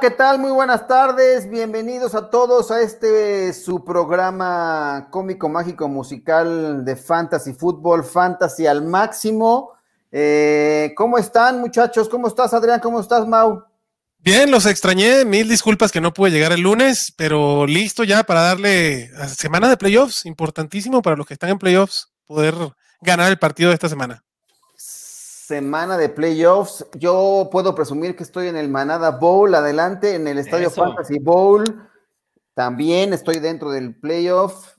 ¿qué tal? Muy buenas tardes. Bienvenidos a todos a este su programa cómico, mágico, musical de Fantasy Fútbol, Fantasy al máximo. Eh, ¿Cómo están, muchachos? ¿Cómo estás, Adrián? ¿Cómo estás, Mau? Bien, los extrañé. Mil disculpas que no pude llegar el lunes, pero listo ya para darle semana de playoffs. Importantísimo para los que están en playoffs poder ganar el partido de esta semana semana de playoffs. Yo puedo presumir que estoy en el Manada Bowl, adelante, en el Estadio Fantasy Bowl. También estoy dentro del playoff.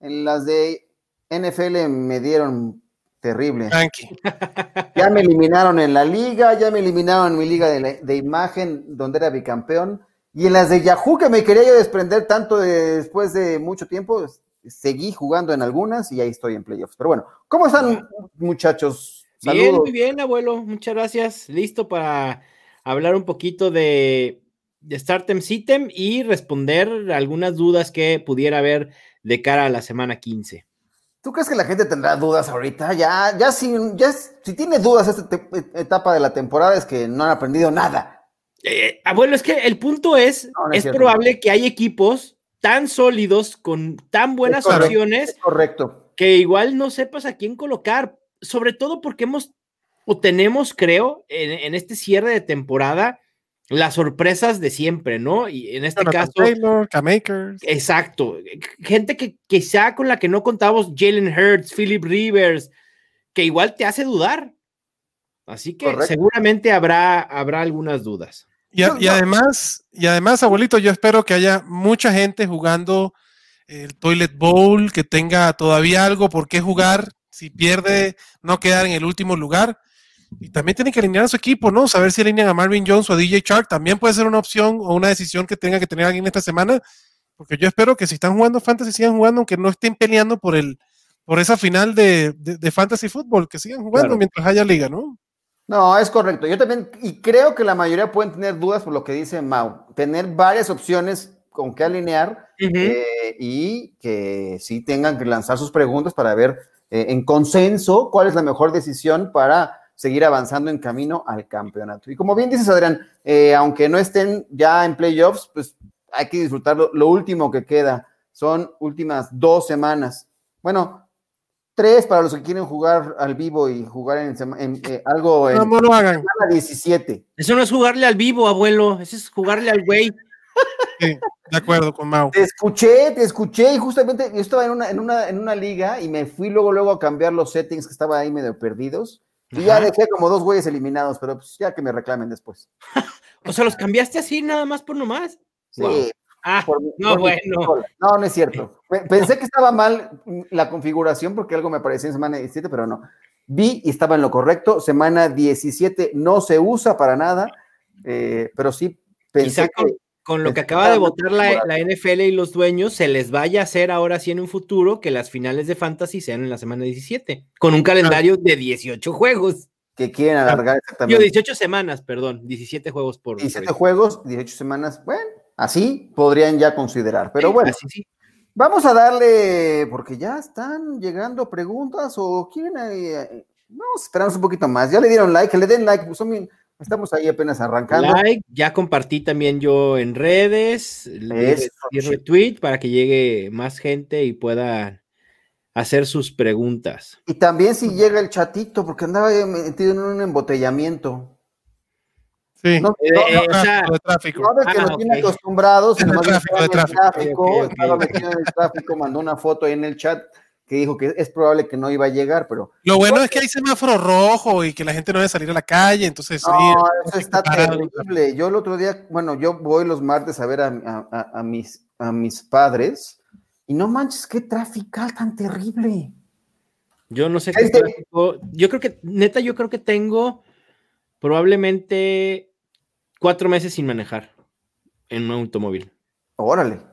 En las de NFL me dieron terrible. Ya me eliminaron en la liga, ya me eliminaron en mi liga de, imagen, donde era bicampeón. Y en las de Yahoo, que me quería yo desprender tanto después de mucho tiempo, seguí jugando en algunas y ahí estoy en playoffs. Pero bueno, ¿cómo están, muchachos? Bien, muy bien, abuelo. Muchas gracias. Listo para hablar un poquito de, de Startem Sitem y responder algunas dudas que pudiera haber de cara a la semana 15. ¿Tú crees que la gente tendrá dudas ahorita? Ya, ya si, ya, si tiene dudas esta etapa de la temporada es que no han aprendido nada. Eh, abuelo, es que el punto es, es, probable que hay equipos tan sólidos, con tan buenas opciones, correcto. que igual no sepas a quién colocar sobre todo porque hemos o tenemos, creo, en, este cierre de temporada, las sorpresas de siempre, ¿no? Y en este caso. Taylor, Exacto. Gente que quizá con la que no contamos, Jalen Hurts, Philip Rivers, que igual te hace dudar. Así que seguramente habrá, habrá algunas dudas. Y, y, además, y además, abuelito, yo espero que haya mucha gente jugando el Toilet Bowl, que tenga todavía algo por qué jugar, si pierde, no quedar en el último lugar. Y también tienen que alinear a su equipo, ¿no? Saber si alinean a Marvin Jones o a DJ Shark también puede ser una opción o una decisión que tenga que tener alguien esta semana. Porque yo espero que si están jugando Fantasy sigan jugando, aunque no estén peleando por el por esa final de, Fantasy Football, que sigan jugando mientras haya liga, ¿no? No, es correcto. Yo también, y creo que la mayoría pueden tener dudas por lo que dice Mau. Tener varias opciones con qué alinear eh, y que sí tengan que lanzar sus preguntas para ver eh, en consenso cuál es la mejor decisión para seguir avanzando en camino al campeonato. Y como bien dices, Adrián, eh, aunque no estén ya en playoffs, pues hay que disfrutar lo, último que queda. Son últimas dos semanas. Bueno, tres para los que quieren jugar al vivo y jugar en, eh, algo en no, no hagan. 17. Eso no es jugarle al vivo, abuelo, eso es jugarle al güey. Sí, de acuerdo con Mau. Te escuché, te escuché y justamente yo estaba en una, en una, en una liga y me fui luego, luego a cambiar los settings que estaba ahí medio perdidos. Y ya dejé como dos güeyes eliminados, pero pues ya que me reclamen después. o sea, los cambiaste así nada más por nomás. Sí. Ah, no, bueno. No, no es cierto. Pensé que estaba mal la configuración porque algo me parecía en semana 17, pero no. Vi y estaba en lo correcto. Semana 17 no se usa para nada, eh, pero sí pensé que con lo que acaba de votar la, NFL y los dueños, se les vaya a hacer ahora sí en un futuro que las finales de Fantasy sean en la semana 17, con un calendario de 18 juegos. Que quieren alargar exactamente. Yo, 18 semanas, perdón, 17 juegos por. 17 juegos, 18 semanas, bueno, así podrían ya considerar, pero bueno. sí. Vamos a darle, porque ya están llegando preguntas o quieren. Eh, vamos, esperamos un poquito más. Ya le dieron like, que le den like, pues son bien Estamos ahí apenas arrancando. Like, ya compartí también yo en redes, y retweet para que llegue más gente y pueda hacer sus preguntas. Y también si llega el chatito, porque andaba metido en un embotellamiento. Sí, no, eh, eh, o sea, de tráfico. No que ah, nos tiene acostumbrados, el tráfico, de tráfico. estaba metido en el tráfico, mandó una foto ahí en el chat que dijo que es probable que no iba a llegar, pero... Lo bueno es que hay semáforo rojo y que la gente no debe salir a la calle, entonces... No, eso está terrible. Yo el otro día, bueno, yo voy los martes a ver a, mis, a mis padres y no manches, qué tráfico tan terrible. Yo no sé qué tráfico... Yo creo que, neta, yo creo que tengo probablemente cuatro meses sin manejar en un automóvil. Órale.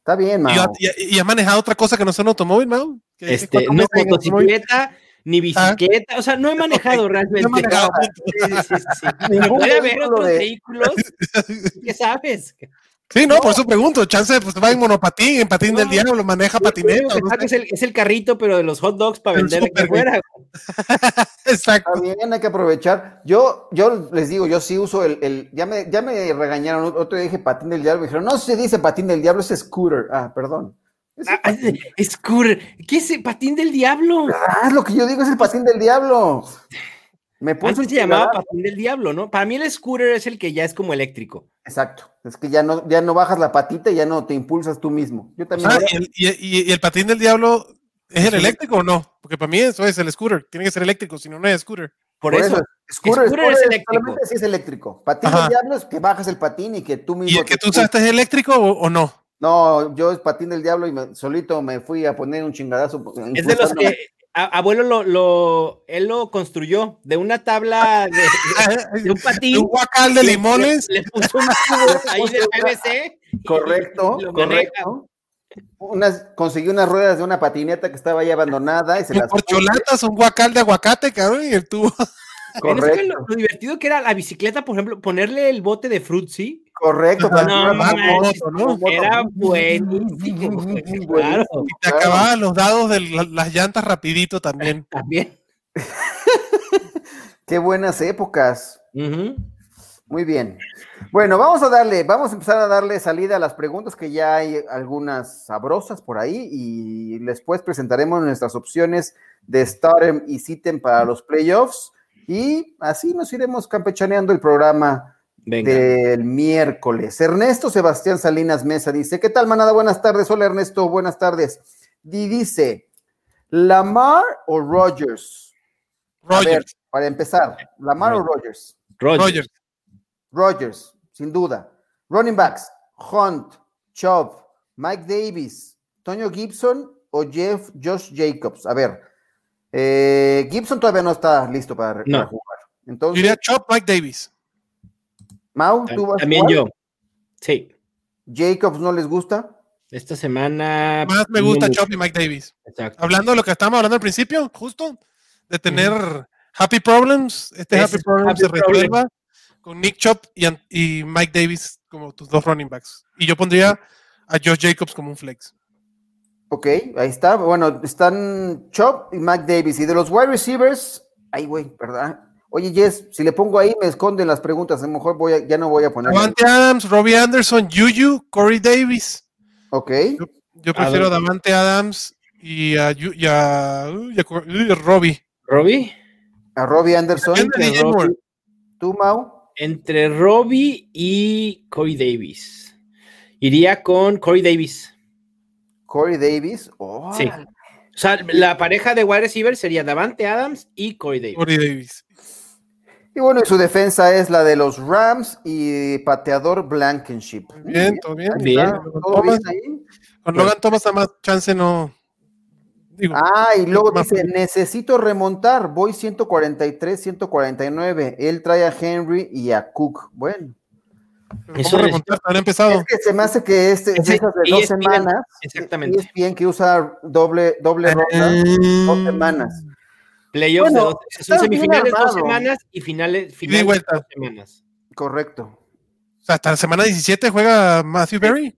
Está bien, Mau. ¿Y, ha manejado otra cosa que no sea un automóvil, Mau? Este, no motocicleta, ni ah. bicicleta, o sea, no he manejado realmente. No he manejado. Sí, sí, sí, puede haber otros vehículos, ¿qué sabes? Sí, no, por eso pregunto. Chance, pues va en monopatín, en patín del diablo, maneja patineta. es, el, es, el, carrito, pero de los hot dogs para vender aquí afuera. Exacto. Bien, hay que aprovechar. Yo, yo les digo, yo sí uso el, el ya me, ya me regañaron, otro día dije patín del diablo, me dijeron, no se dice patín del diablo, es scooter. Ah, perdón. Ah, scooter. ¿Qué es el patín del diablo? Ah, lo que yo digo es el patín del diablo. Me puse se llamaba patín del diablo, ¿no? Para mí el scooter es el que ya es como eléctrico. Exacto. Es que ya no, ya no bajas la patita y ya no te impulsas tú mismo. Yo también. Ah, y, el, patín del diablo es el eléctrico o no? Porque para mí eso es el scooter. Tiene que ser eléctrico, si no, no es scooter. Por, eso, scooter, scooter, es eléctrico. Solamente sí es eléctrico. Patín del diablo es que bajas el patín y que tú mismo. ¿Y el que tú usaste es eléctrico o, no? No, yo es patín del diablo y solito me fui a poner un chingadazo. Es de los que abuelo lo, lo, él lo construyó de una tabla de, un patín. un guacal de limones. Le, puso un tubo ahí de PVC. Correcto, correcto. Unas, consiguió unas ruedas de una patineta que estaba ahí abandonada y se las porcholatas, un guacal de aguacate, cabrón, y el tubo. Correcto. lo, divertido que era la bicicleta, por ejemplo, ponerle el bote de Fruitsy Correcto, no, no, era buenísimo. claro. Y te acababan los dados de las llantas rapidito también. También. Qué buenas épocas. Muy bien. Bueno, vamos a darle, vamos a empezar a darle salida a las preguntas que ya hay algunas sabrosas por ahí y después presentaremos nuestras opciones de Stardom y Sitem para los playoffs y así nos iremos campechaneando el programa del miércoles. Ernesto Sebastián Salinas Mesa dice, ¿qué tal, manada? Buenas tardes. Hola, Ernesto, buenas tardes. Y dice, ¿Lamar o Rogers? Rogers. para empezar, ¿Lamar o Rogers? Rogers. Rogers, sin duda. Running backs, Hunt, Chubb, Mike Davis, Toño Gibson o Jeff Josh Jacobs. A ver, eh, Gibson todavía no está listo para, jugar. Entonces, diría Chubb, Mike Davis. Mau, ¿tú vas También yo. Sí. ¿Jacobs no les gusta? Esta semana. Más me gusta Chop y Mike Davis. Exacto. Hablando de lo que estábamos hablando al principio, justo, de tener Happy Problems. Este Happy Problems se resuelva con Nick Chop y, Mike Davis como tus dos running backs. Y yo pondría a Josh Jacobs como un flex. Ok, ahí está. Bueno, están Chop y Mike Davis. Y de los wide receivers, ay, güey, ¿verdad? Oye, Jess, si le pongo ahí me esconden las preguntas, a lo mejor voy ya no voy a poner. Davante Adams, Robbie Anderson, Juju, Corey Davis. Ok. Yo, prefiero a Davante Adams y a, y a, Robbie. ¿Robbie? A Robbie Anderson. ¿Tú, Mau? Entre Robbie y Corey Davis. Iría con Corey Davis. Corey Davis. sí. O sea, la pareja de wide receiver sería Davante Adams y Corey Davis. Corey Davis. Y bueno, su defensa es la de los Rams y pateador Blankenship. Bien, todo bien. bien. ¿Todo bien ahí? Con Logan Thomas, más chance no. ah, y luego dice: Necesito remontar. Voy 143, 149. Él trae a Henry y a Cook. Bueno. Eso remontar, han empezado. Es que se me hace que este, es esas de dos semanas. Exactamente. es bien que usa doble, doble ronda, dos semanas. Playoffs de dos, son semifinales dos semanas y finales, finales dos semanas. Correcto. O sea, hasta la semana 17 juega Matthew Berry.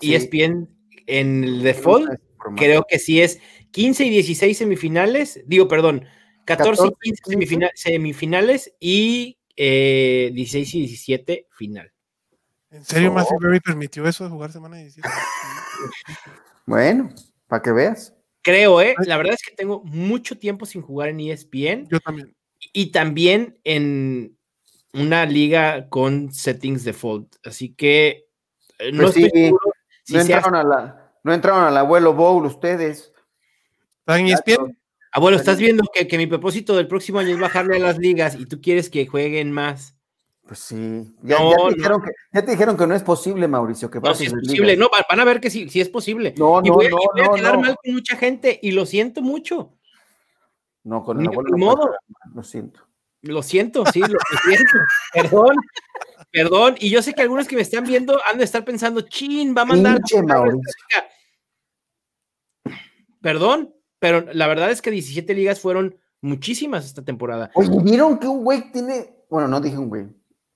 Y es bien en el default, creo que sí es 15 y 16 semifinales, digo, perdón, 14, y 15 semifinales y 16 eh, y 17 final. ¿En serio Matthew Berry permitió eso de jugar semana 17? bueno, para que veas. Creo, ¿eh? La verdad es que tengo mucho tiempo sin jugar en ESPN. Yo también. Y también en una liga con settings default. Así que eh, no pues estoy seguro no, entraron a la, no entraron al abuelo Bowl ustedes. ¿Están en ESPN? Abuelo, estás viendo que, que mi propósito del próximo año es bajarle a las ligas y tú quieres que jueguen más. Pues sí. Ya, te dijeron que, no es posible, Mauricio. Que no, si es posible. No, van a ver que sí, sí es posible. No, y no, voy, no. Y voy a quedar mal con mucha gente y lo siento mucho. No, con el abuelo. modo. Lo siento. Lo siento, sí, lo, siento. Perdón. Perdón. Y yo sé que algunos que me están viendo han de estar pensando, chin, va a mandar. Perdón, pero la verdad es que 17 ligas fueron muchísimas esta temporada. Oye, ¿vieron que un güey tiene, bueno, no dije un güey,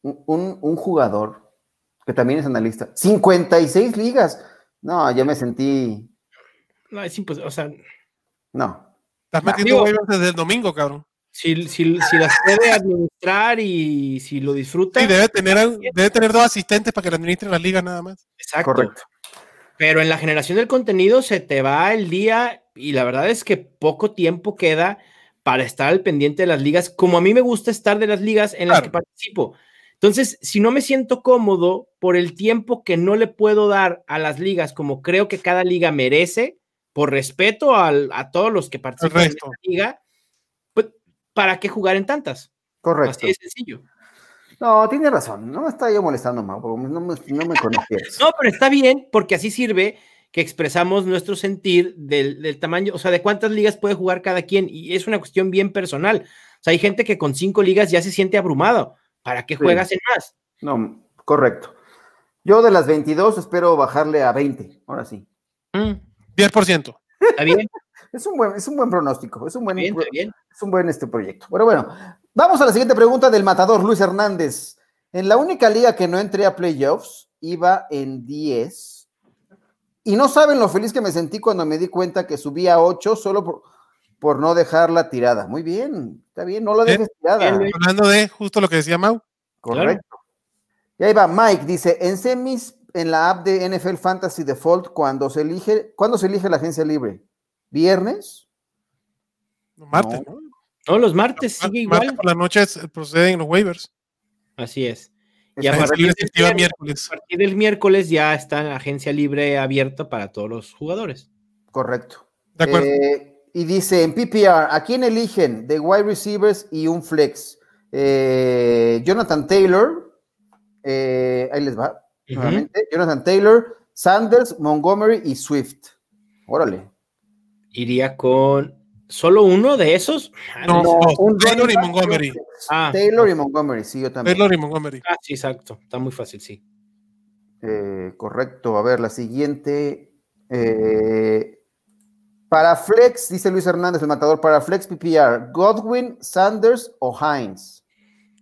un, un, jugador que también es analista. 56 ligas. No, ya me sentí. No, es imposible. O sea, No. Estás metiendo waivers desde el domingo, cabrón. si, si, si las puede administrar y si lo disfruta. Sí, debe tener, debe tener dos asistentes para que le administren las ligas nada más. Exacto. Correcto. Pero en la generación del contenido se te va el día y la verdad es que poco tiempo queda para estar al pendiente de las ligas, como a mí me gusta estar de las ligas en las Claro. que participo. Entonces, si no me siento cómodo por el tiempo que no le puedo dar a las ligas, como creo que cada liga merece, por respeto al- a todos los que participan en esta liga, pues, ¿para qué jugar en tantas? Correcto. Así de sencillo. No, tiene razón. No me está yo molestando, Mau, porque no me, no me conocías. No, pero está bien porque así sirve que expresamos nuestro sentir del, del tamaño, o sea, de cuántas ligas puede jugar cada quien y es una cuestión bien personal. O sea, hay gente que con cinco ligas ya se siente abrumado. ¿Para qué Sí. juegas en más? No, correcto. Yo de las 22 espero bajarle a 20. Ahora sí. Mm, 10%. Está bien, Es un buen, es un buen pronóstico. Es un buen, bien, bien. es un buen este proyecto. Pero bueno, vamos a la siguiente pregunta del matador Luis Hernández. En la única liga que no entré a playoffs, iba en 10. Y no saben lo feliz que me sentí cuando me di cuenta que subía a 8 solo por, por no dejarla tirada. Muy bien, está bien, no la Bien, dejes tirada. Hablando de justo lo que decía Mau. Correcto. Y ahí va, Mike dice, en semis, en la app de NFL Fantasy Default, cuando se elige, ¿cuándo se elige la agencia libre? ¿Viernes? Martes, No. ¿no? No, los martes sigue Martes igual. por la noche proceden los waivers. Así es. Y a partir, del miércoles. a partir del miércoles ya está la agencia libre abierta para todos los jugadores. Correcto. De acuerdo. Eh, y dice, en PPR, ¿a quién eligen? De wide receivers y un flex. Eh, Jonathan Taylor, eh, ahí les va. Jonathan Taylor, Sanders, Montgomery y Swift. Órale. Iría con solo uno de esos. Ah, No, un Taylor y Montgomery. flex. Ah. Taylor y Montgomery, sí, yo también. Taylor y Montgomery. Ah, sí, exacto. Está muy fácil, sí. Eh, correcto. A ver, la siguiente. eh, para Flex, dice Luis Hernández, el matador, para Flex PPR, Godwin, Sanders o Hines.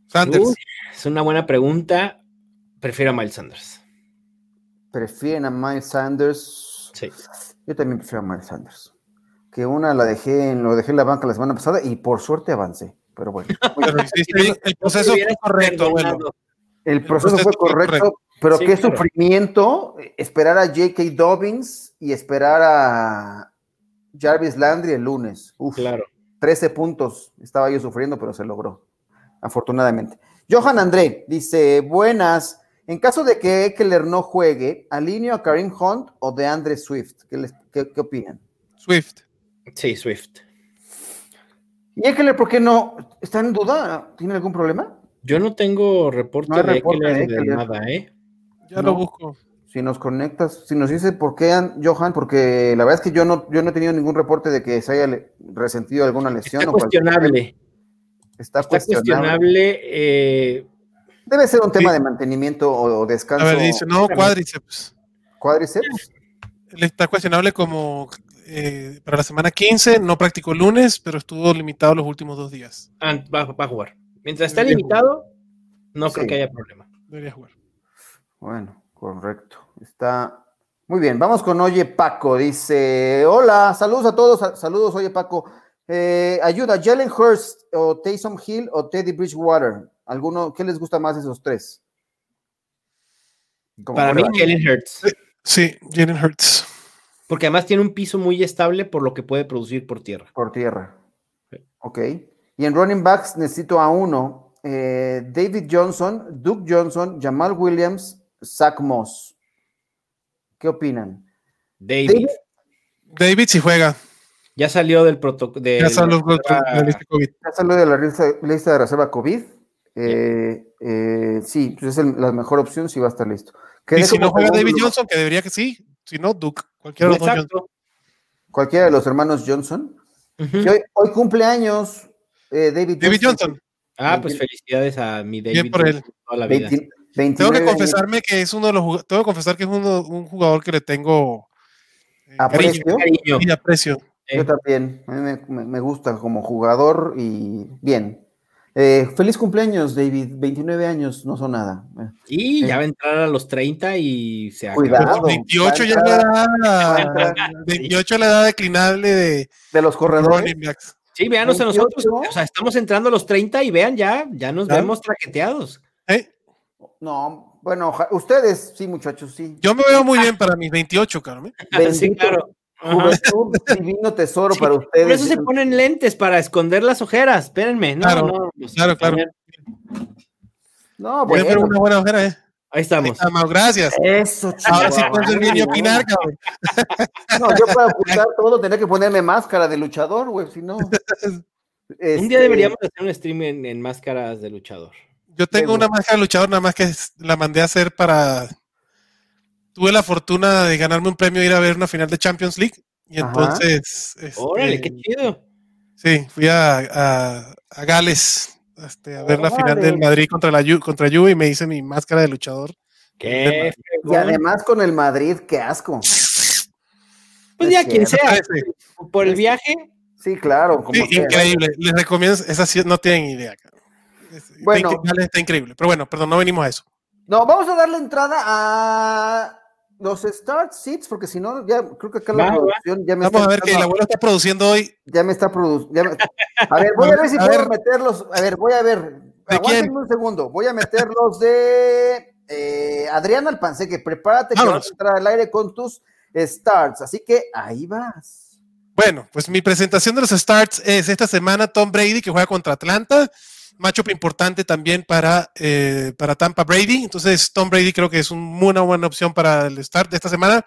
Sanders. Es una buena pregunta. Prefiero a Miles Sanders. ¿Prefieren a Miles Sanders? Sí. Yo también prefiero a Miles Sanders. Que una la dejé en, lo dejé en la banca la semana pasada y por suerte avancé. Pero bueno. Pero bien, el proceso fue correcto, el proceso proceso fue correcto, correcto. pero Sí, qué claro. sufrimiento esperar a J.K. Dobbins y esperar a Jarvis Landry el lunes. Uf. Claro. 13 puntos estaba yo sufriendo, pero se logró, afortunadamente. Johan André dice, buenas, en caso de que Eckler no juegue, ¿alineo a Karim Hunt o de Andre Swift? ¿Qué, les- qué- qué opinan? Swift. Sí, Swift. ¿Y Eckler por qué no? ¿Está en duda? ¿Tiene algún problema? Yo no tengo reporte No de Eckler de nada, ¿eh? Ya No. lo busco. Si nos conectas, si nos dice por qué, An- Johan, porque la verdad es que yo no, yo no he tenido ningún reporte de que se haya resentido alguna lesión. Está o cuestionable. Está, Está cuestionable. cuestionable. eh, Debe ser un tema Sí. de mantenimiento o, o descanso. A ver, dice, no, cuádriceps. Cuádriceps. Está cuestionable como eh, para la semana 15, no practicó el lunes, pero estuvo limitado los últimos dos días. ah, va, va a jugar. Mientras está Debería limitado, no Sí. creo que haya problema. Debería jugar. Bueno, correcto. Está muy bien. Vamos con Oye Paco. Dice: Hola, saludos a todos. sa- Saludos, Oye Paco. Eh, ayuda, Jalen Hurst o Taysom Hill o Teddy Bridgewater. ¿Alguno, ¿Qué les gusta más de esos tres? Como Para mí. Jalen Hurts. Sí, Jalen Hurts. Porque además tiene un piso muy estable por lo que puede producir por tierra. Por tierra. Sí. Ok. Y en running backs necesito a uno. eh, David Johnson, Duke Johnson, Jamal Williams, Zach Moss. ¿Qué opinan? David. David- David si juega. Ya salió del protocolo. Ya de la lista COVID. Ya salió de la lista, lista de reserva COVID. Eh, eh, sí, pues es el- la mejor opción si va a estar listo. Y si no juega David. Johnson, que debería que sí. Si no, Duke. Cualquiera de los dos Johnson. Exacto. Cualquiera de los hermanos Johnson. Hoy, hoy cumpleaños eh, David, David Johnson. Ah, pues 20 felicidades a mi David. Bien por él. Toda la vida. 20 Tengo 29 que años. confesarme que es uno de los tengo que confesar que es uno, un jugador que le tengo eh, Aprecio. cariño y aprecio. Yo también. A mí me, gusta como jugador y bien. Eh, feliz cumpleaños, David. 29 años no son nada. Y ya va a entrar a los 30 y se acaba. Cuidado. 28 ya la 28 la edad declinable de, de los corredores. Sí, véanos a nosotros. O sea, estamos entrando a los 30 y vean ya, ya nos vemos traqueteados. ¿Eh? No, bueno, ustedes sí, muchachos, sí. Yo me veo muy bien para mis 28, Carmen. sí, claro. Juventud, divino tesoro para ustedes. Por eso se ponen lentes para esconder las ojeras. Espérenme, no, claro, no, pues, claro, claro. No, bueno. una buena ojera, ¿eh? Ahí estamos. gracias. Eso, chico. Ahora sí puedes venir y opinar, cabrón. No, yo para ocultar todo tenía que ponerme máscara de luchador, güey, si no. Un día este deberíamos hacer un stream en, máscaras de luchador. Yo tengo una máscara de luchador, nada más que la mandé a hacer para. Tuve la fortuna de ganarme un premio e ir a ver una final de Champions League. Y entonces. Órale, qué este, chido. Sí, fui a, a, Gales este, a ver la final del Madrid contra la contra Juve y me hice mi máscara de luchador. ¿Qué? Y además con el Madrid, qué asco. Pues ya quien sea. Por el viaje. Sí, claro. increíble. Les recomiendo, esa sí no tienen idea. Bueno, está, increíble. Pero bueno, perdón, no venimos a eso. No, vamos a darle entrada a los start seats, porque si no, ya creo que acá la producción ya me Vamos a ver que el abuelo está produciendo hoy. Ya me está produciendo. A ver, voy a ver si puedo meterlos. A ver, voy a ver. Aguántenme un segundo. Voy a meterlos de eh, Adrián Alpanseque. Prepárate que vas a entrar al aire con tus starts. Así que ahí vas. Bueno, pues mi presentación de los starts es esta semana Tom Brady, que juega contra Atlanta matchup importante también para, eh, para Tampa Brady. Entonces, Tom Brady creo que es una buena opción para el start de esta semana.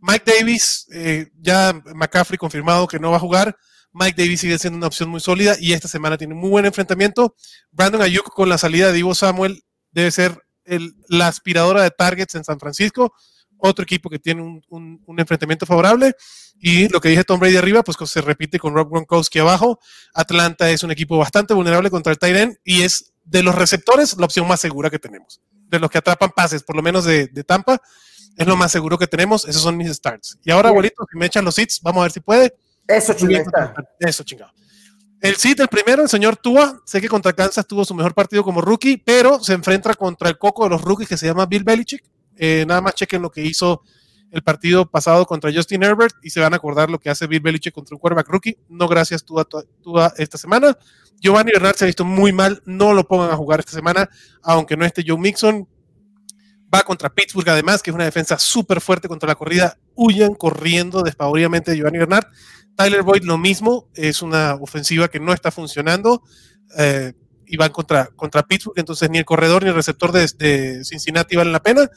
Mike Davis, eh, ya McCaffrey confirmado que no va a jugar. Mike Davis sigue siendo una opción muy sólida y esta semana tiene muy buen enfrentamiento. Brandon Ayuk con la salida de Ivo Samuel debe ser el, la aspiradora de targets en San Francisco otro equipo que tiene un, enfrentamiento favorable. Y lo que dije Tom Brady arriba, pues se repite con Rob Gronkowski abajo. Atlanta es un equipo bastante vulnerable contra el Tyren y es de los receptores la opción más segura que tenemos. De los que atrapan pases, por lo menos de, Tampa, es lo más seguro que tenemos. Esos son mis starts. Y ahora, abuelito, si me echan los hits, vamos a ver si puede. Eso, chingada. Eso, chingado. El sit, el primero, el señor Tua, sé que contra Kansas tuvo su mejor partido como rookie, pero se enfrenta contra el coco de los rookies que se llama Bill Belichick. Eh, nada más chequen lo que hizo el partido pasado contra Justin Herbert y se van a acordar lo que hace Bill Belichick contra un quarterback rookie. No gracias tú esta semana. Giovanni Bernard se ha visto muy mal, no lo pongan a jugar esta semana, aunque no esté Joe Mixon. Va contra Pittsburgh además, que es una defensa súper fuerte contra la corrida. Huyan corriendo despavoridamente de Giovanni Bernard. Tyler Boyd lo mismo, es una ofensiva que no está funcionando. Eh, y van contra, contra Pittsburgh, entonces ni el corredor ni el receptor de, Cincinnati valen la pena.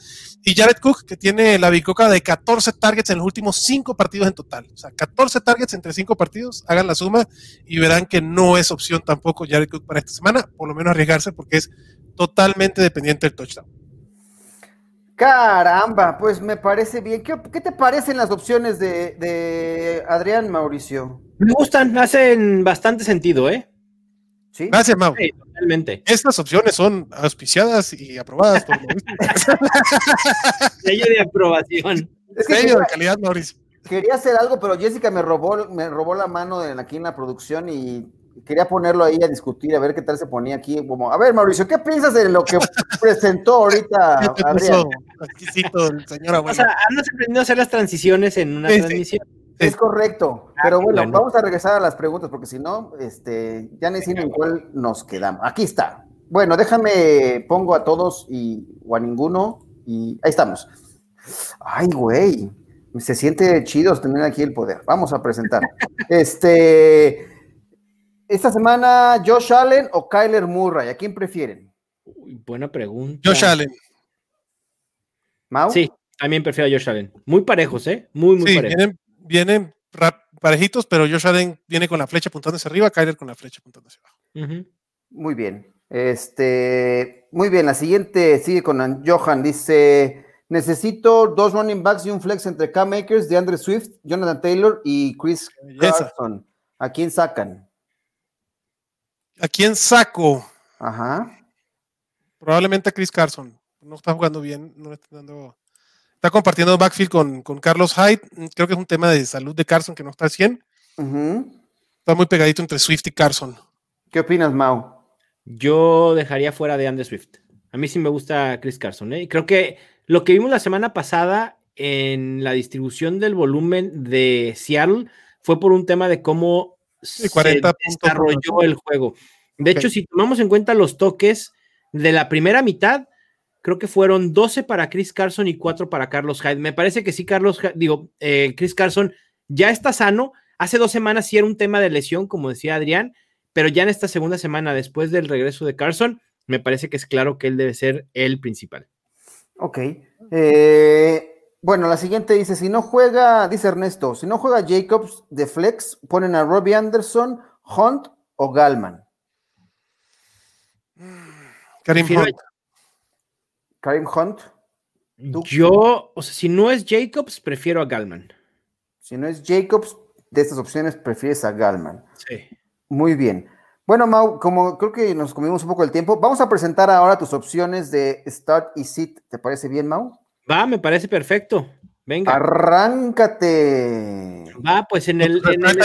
Y Jared Cook, que tiene la bicoca de 14 targets en los últimos 5 partidos en total. O sea, 14 targets entre 5 partidos, hagan la suma y verán que no es opción tampoco Jared Cook para esta semana, por lo menos arriesgarse porque es totalmente dependiente del touchdown. Caramba, pues me parece bien. ¿Qué, te parecen las opciones de, de Adrián Mauricio? Me gustan, hacen bastante sentido, ¿eh? Gracias, Mau. totalmente. Estas opciones son auspiciadas y aprobadas por Mauricio. Sello de aprobación. Sello de calidad, Mauricio. Quería hacer algo, pero Jessica me robó, me robó la mano de, aquí en la producción y quería ponerlo ahí a discutir, a ver qué tal se ponía aquí. Como, a ver, Mauricio, ¿qué piensas de lo que presentó ahorita Adrián? el señor O sea, andas aprendiendo a hacer las transiciones en una transmisión. Es correcto, pero bueno, vamos a regresar a las preguntas porque si no, este, ya necesito en cuál nos quedamos. Aquí está. Bueno, déjame, pongo a todos y, o a ninguno y ahí estamos. Ay, güey, se siente chido tener aquí el poder. Vamos a presentar. este, esta semana, Josh Allen o Kyler Murray, ¿a quién prefieren? buena pregunta. Josh Allen. ¿Mau? Sí, también prefiero a Josh Allen. Muy parejos, ¿eh? Muy, muy parejos vienen parejitos, pero Josh Allen viene con la flecha apuntando hacia arriba, Kyler con la flecha apuntando hacia abajo. Muy bien. Este, muy bien, la siguiente sigue con Johan, dice, necesito dos running backs y un flex entre K-Makers de Andre Swift, Jonathan Taylor y Chris Carson. ¿A quién sacan? ¿A quién saco? Ajá. Probablemente a Chris Carson. No está jugando bien, no está dando Está compartiendo backfield con, con, Carlos Hyde. Creo que es un tema de salud de Carson que no está al 100. Está muy pegadito entre Swift y Carson. ¿Qué opinas, Mau? Yo dejaría fuera de Andrew Swift. A mí sí me gusta Chris Carson. ¿eh? Creo que lo que vimos la semana pasada en la distribución del volumen de Seattle fue por un tema de cómo se desarrolló el juego. De hecho, si tomamos en cuenta los toques de la primera mitad, creo que fueron 12 para Chris Carson y 4 para Carlos Hyde. Me parece que sí, Carlos, digo, eh, Chris Carson ya está sano. Hace dos semanas sí era un tema de lesión, como decía Adrián, pero ya en esta segunda semana, después del regreso de Carson, me parece que es claro que él debe ser el principal. Ok. Eh, bueno, la siguiente dice, si no juega, dice Ernesto, si no juega Jacobs de flex, ponen a Robbie Anderson, Hunt o Galman. Karim Hunt. Karim Hunt. Yo, o sea, si no es Jacobs, prefiero a Galman. Si no es Jacobs, de estas opciones prefieres a Galman. Sí. Muy bien. Bueno, Mau, como creo que nos comimos un poco el tiempo, vamos a presentar ahora tus opciones de Start y Sit. ¿Te parece bien, Mau? Va, me parece perfecto. Venga. Arráncate. Va, pues en el, en el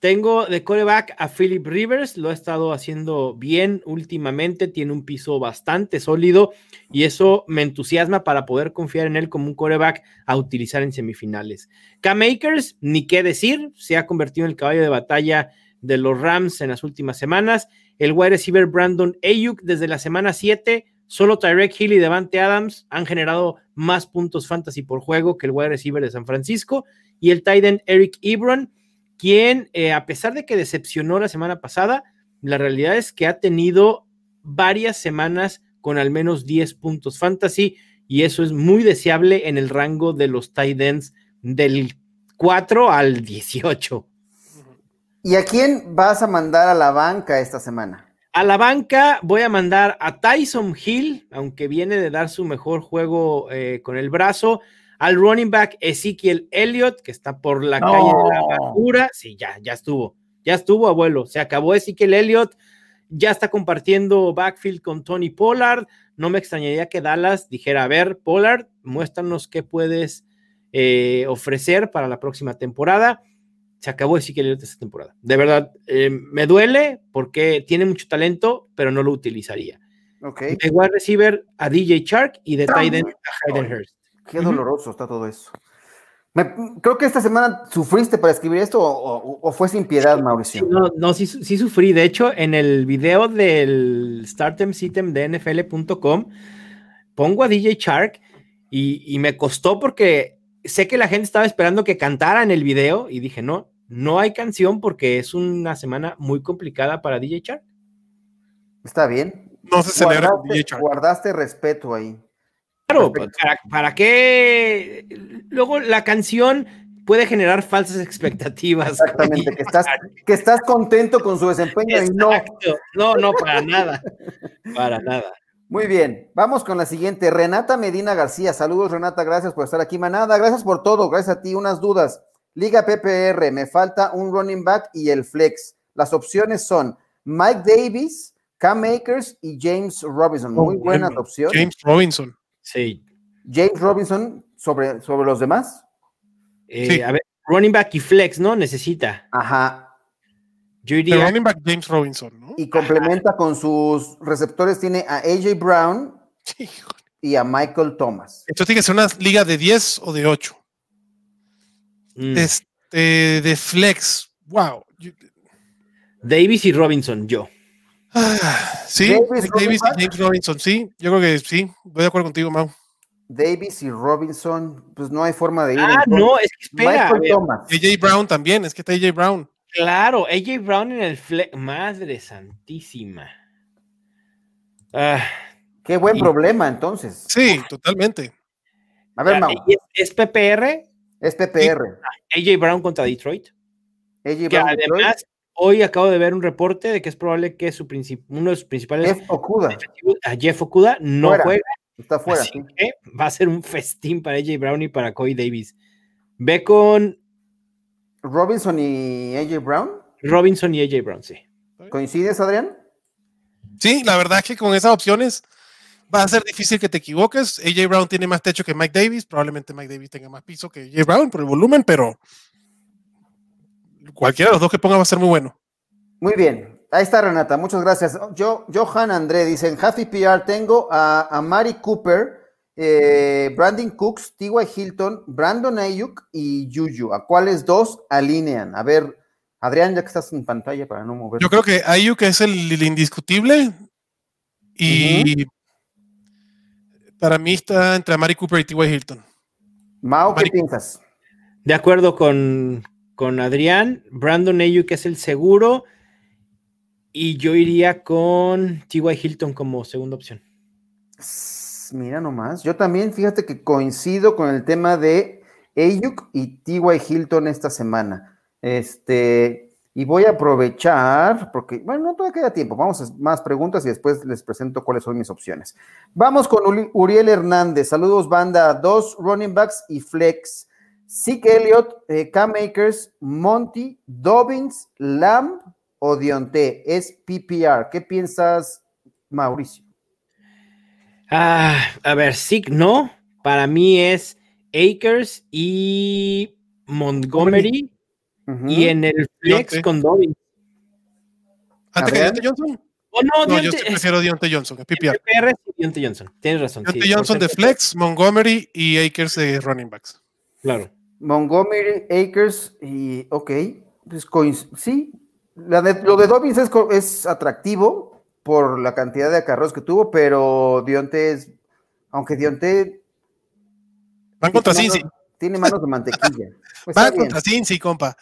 tengo de coreback a Philip Rivers, lo ha estado haciendo bien últimamente, tiene un piso bastante sólido y eso me entusiasma para poder confiar en él como un coreback a utilizar en semifinales. K-Makers, ni qué decir, se ha convertido en el caballo de batalla de los Rams en las últimas semanas. El wide receiver Brandon Ayuk desde la semana 7, solo Tyrek Hill y Devante Adams han generado más puntos fantasy por juego que el wide receiver de San Francisco y el tight end Eric Ebron quien, eh, a pesar de que decepcionó la semana pasada, la realidad es que ha tenido varias semanas con al menos 10 puntos fantasy y eso es muy deseable en el rango de los tight ends del 4 al 18. ¿Y a quién vas a mandar a la banca esta semana? A la banca voy a mandar a Tyson Hill, aunque viene de dar su mejor juego eh, con el brazo al running back Ezekiel Elliott, que está por la calle de la basura. Sí, ya, ya estuvo. Ya estuvo, abuelo. Se acabó Ezekiel Elliott. Ya está compartiendo backfield con Tony Pollard. No me extrañaría que Dallas dijera, a ver, Pollard, muéstranos qué puedes eh, ofrecer para la próxima temporada. Se acabó Ezekiel Elliott esta temporada. De verdad, eh, me duele porque tiene mucho talento, pero no lo utilizaría. Okay. De wide receiver a DJ Shark y de tight end a Hayden Hurst. Qué doloroso está todo eso. creo que esta semana sufriste para escribir esto o, fue sin piedad, Mauricio. No, no sí, sí, sufrí. De hecho, en el video del Startem System de NFL.com pongo a DJ Shark y, y, me costó porque sé que la gente estaba esperando que cantara en el video y dije, no, no hay canción porque es una semana muy complicada para DJ Shark. Está bien. No se celebra DJ Shark. Guardaste respeto ahí. Claro, ¿para, qué? Luego la canción puede generar falsas expectativas. Exactamente, que estás, que estás contento con su desempeño y no. No, no, para nada. Para nada. Muy bien, vamos con la siguiente. Renata Medina García. Saludos, Renata, gracias por estar aquí. Manada, gracias por todo, gracias a ti. Unas dudas. Liga PPR, me falta un running back y el flex. Las opciones son Mike Davis, Cam Makers y James Robinson. Muy buenas opciones. James Robinson. Sí. James Robinson sobre, sobre los demás. Eh, a ver, running back y flex, ¿no? Necesita. Ajá. Yo diría... running back James Robinson, ¿no? Y complementa con sus receptores, tiene a AJ Brown y a Michael Thomas. Esto tiene que ser una liga de 10 o de 8. Mm. Este, de flex. Wow. Davis y Robinson, yo. Ah, sí, Davis, y James Robinson, sí, yo creo que sí, voy de acuerdo contigo, Mau. Davis y Robinson, pues no hay forma de ir. Ah, no, es que espera. AJ Brown también, es que está AJ Brown. Claro, AJ Brown en el flex, madre santísima. Ah, Qué buen problema, entonces. Sí, totalmente. A ver, Mau. ¿Es, PPR? Es PPR. AJ Brown contra Detroit. AJ Brown además, Hoy acabo de ver un reporte de que es probable que su uno de sus principales Jeff Okuda, a Jeff Okuda no juega. Está fuera. va a ser un festín para AJ Brown y para Coy Davis. Ve con Robinson y AJ Brown. Robinson y AJ Brown, sí. ¿Coincides, Adrián? Sí, la verdad es que con esas opciones va a ser difícil que te equivoques. AJ Brown tiene más techo que Mike Davis. Probablemente Mike Davis tenga más piso que AJ Brown por el volumen, pero cualquiera de los dos que ponga va a ser muy bueno. Muy bien. ahí está Renata, muchas gracias. Yo, Johan André dice, en Happy PR tengo a, Mari Cooper, eh, Brandon Cooks, T.Y. Hilton, Brandon Ayuk y Juju. ¿A cuáles dos alinean? A ver, Adrián, ya que estás en pantalla para no mover. Yo creo que Ayuk es el, indiscutible y para mí está entre Mari Cooper y T.Y. Hilton. Mao, ¿qué piensas? De acuerdo con, con Adrián, Brandon Ayuk es el seguro y yo iría con T.Y. Hilton como segunda opción. Mira nomás, yo también fíjate que coincido con el tema de Ayuk y T.Y. Hilton esta semana. Este, y voy a aprovechar, porque, bueno, no todavía queda tiempo, vamos a más preguntas y después les presento cuáles son mis opciones. Vamos con Uriel Hernández, saludos banda, dos running backs y flex. Zeke Elliott, eh, Cam Akers, Monty, Dobbins, Lamb o Dionte. Es PPR. ¿Qué piensas, Mauricio? Ah, a ver, Zeke no. Para mí es Akers y Montgomery. Y en el flex con Dobbins. ¿Antes que Dionte Johnson? Oh, no, no yo prefiero Dionte Johnson, es PPR. PPR Dionte Johnson, tienes razón. Dionte Johnson de flex, Montgomery y Akers de running backs. Claro. Montgomery, Akers y, ok, pues sí, lo de Dobbins es, es, atractivo por la cantidad de acarros que tuvo, pero Dionte es, aunque Dionte... Van contra Cincy. Tiene manos de mantequilla. Pues va contra Cincy, compa.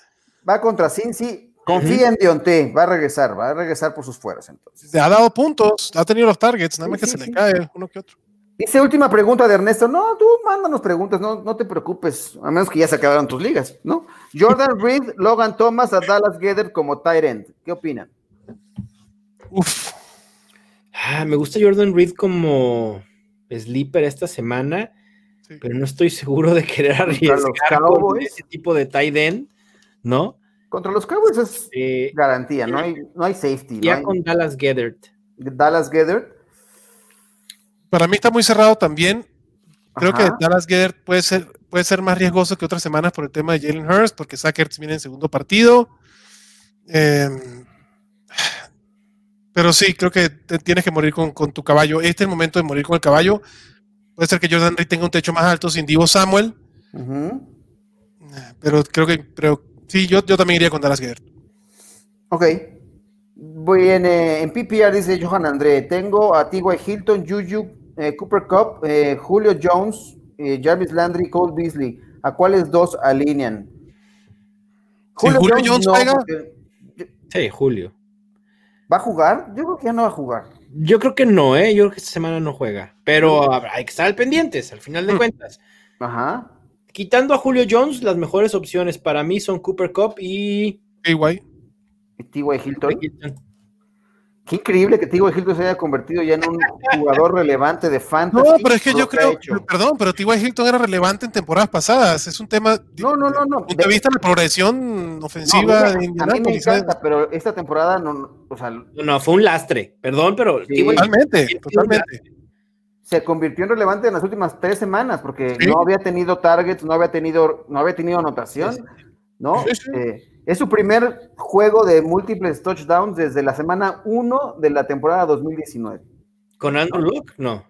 Va contra Cincy. Confía en Dionte, va a regresar, va a regresar por sus fueras entonces. Ha dado puntos, ha tenido los targets, nada más que se le cae uno que otro. Dice última pregunta de Ernesto. No, tú mándanos preguntas, no, no te preocupes, a menos que ya se acabaron tus ligas, ¿no? Jordan Reed, Logan Thomas a Dallas Gather como tight end. ¿Qué opinan? Uf. Ah, me gusta Jordan Reed como sleeper esta semana, pero no estoy seguro de querer arriesgar con ese tipo de tight end, ¿no? Contra los Cowboys es eh, garantía, no hay, no hay safety. Ya con Dallas Gathered. Dallas Gathered para mí está muy cerrado también. Creo que Dallas Geder puede ser, puede ser más riesgoso que otras semanas por el tema de Jalen Hurst, porque Sackers viene en segundo partido. Em, pero sí, creo que tienes que morir con, tu caballo. Este es el momento de morir con el caballo. Puede ser que Jordan Reed tenga un techo más alto sin Divo Samuel. Pero creo que pero, sí, yo, yo también iría con Dallas Geder. Ok. Voy en, eh, en PPR, dice Johan André. Tengo a T.Y. Hilton, Juju, eh, Cooper Cup, eh, Julio Jones, eh, Jarvis Landry, Cole Beasley. ¿A cuáles dos alinean? Julio, Jones, Sí, Julio. ¿Va a jugar? Yo creo que ya no va a jugar. Yo creo que no, ¿eh? Yo creo que esta semana no juega. Pero hay que estar al pendientes, al final de mm. cuentas. Ajá. Quitando a Julio Jones, las mejores opciones para mí son Cooper Cup y. T.Y. T.Y. Hilton. Qué increíble que T.Y. Hilton se haya convertido ya en un jugador relevante de fantasy. No, pero es que yo creo, perdón, pero T.Y. Hilton era relevante en temporadas pasadas. Es un tema. No, no, no, no. ¿Te viste la progresión ofensiva de A mí me encanta, pero esta temporada no, o sea, no, fue un lastre. Perdón, pero totalmente, totalmente. Se convirtió en relevante en las últimas tres semanas porque no había tenido targets, no había tenido, no había tenido anotación, ¿no? Eh, es su primer juego de múltiples touchdowns desde la semana 1 de la temporada 2019. ¿Con Andrew Luck? No.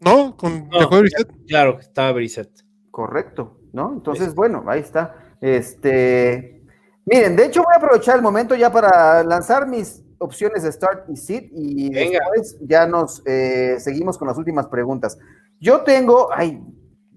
No, con no, Claro, estaba Brissett. Correcto, ¿no? Entonces, bueno, ahí está. Este, miren, de hecho voy a aprovechar el momento ya para lanzar mis opciones de start y sit y después ya nos eh, seguimos con las últimas preguntas. Yo tengo, ay,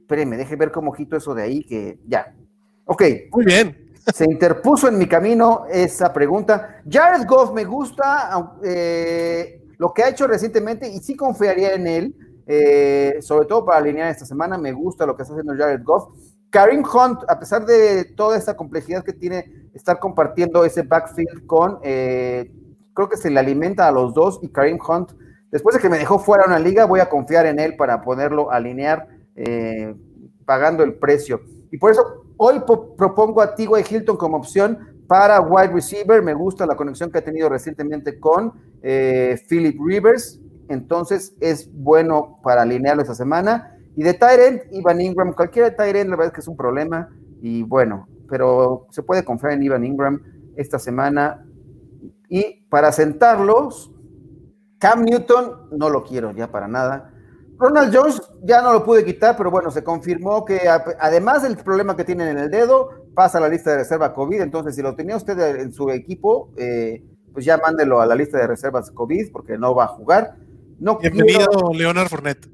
espérenme, deje ver cómo ojito eso de ahí que ya. Ok. Muy bien se interpuso en mi camino esa pregunta. Jared Goff me gusta eh, lo que ha hecho recientemente y sí confiaría en él, eh, sobre todo para alinear esta semana. Me gusta lo que está haciendo Jared Goff. Karim Hunt, a pesar de toda esta complejidad que tiene estar compartiendo ese backfield con, eh, creo que se le alimenta a los dos y Karim Hunt, después de que me dejó fuera una liga, voy a confiar en él para poderlo alinear pagando el precio. Y por eso Hoy propongo a T.Y. Hilton como opción para wide receiver. Me gusta la conexión que ha tenido recientemente con eh, Philip Rivers. Entonces es bueno para alinearlo esta semana. Y de Tyrant, Ivan Ingram, cualquiera de Tyrant, la verdad es que es un problema. Y bueno, pero se puede confiar en Ivan Ingram esta semana. Y para sentarlos, Cam Newton no lo quiero ya para nada. Ronald Jones ya no lo pude quitar, pero bueno, se confirmó que además del problema que tienen en el dedo, pasa a la lista de reserva COVID. Entonces, si lo tenía usted en su equipo, eh, pues ya mándelo a la lista de reservas COVID porque no va a jugar. No Bienvenido, Leonard Fournette.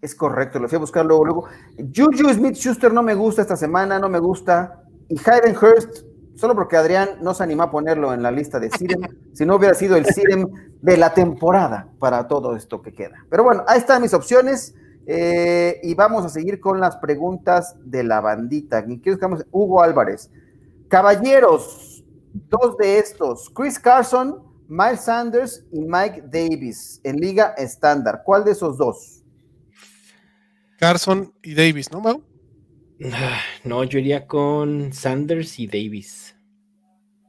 Es, correcto, lo fui a buscar luego, luego. Juju Smith Schuster no me gusta esta semana, no me gusta. Y Hayden Hurst, solo porque Adrián no se animó a ponerlo en la lista de Sirem, si no hubiera sido el Sirem de la temporada para todo esto que queda. Pero bueno, ahí están mis opciones. Eh, y vamos a seguir con las preguntas de la bandita. Hugo Álvarez. Caballeros, dos de estos, Chris Carson, Miles Sanders y Mike Davis en liga estándar. ¿Cuál de esos dos? Carson y Davis, ¿no, Mau? No, yo iría con Sanders y Davis.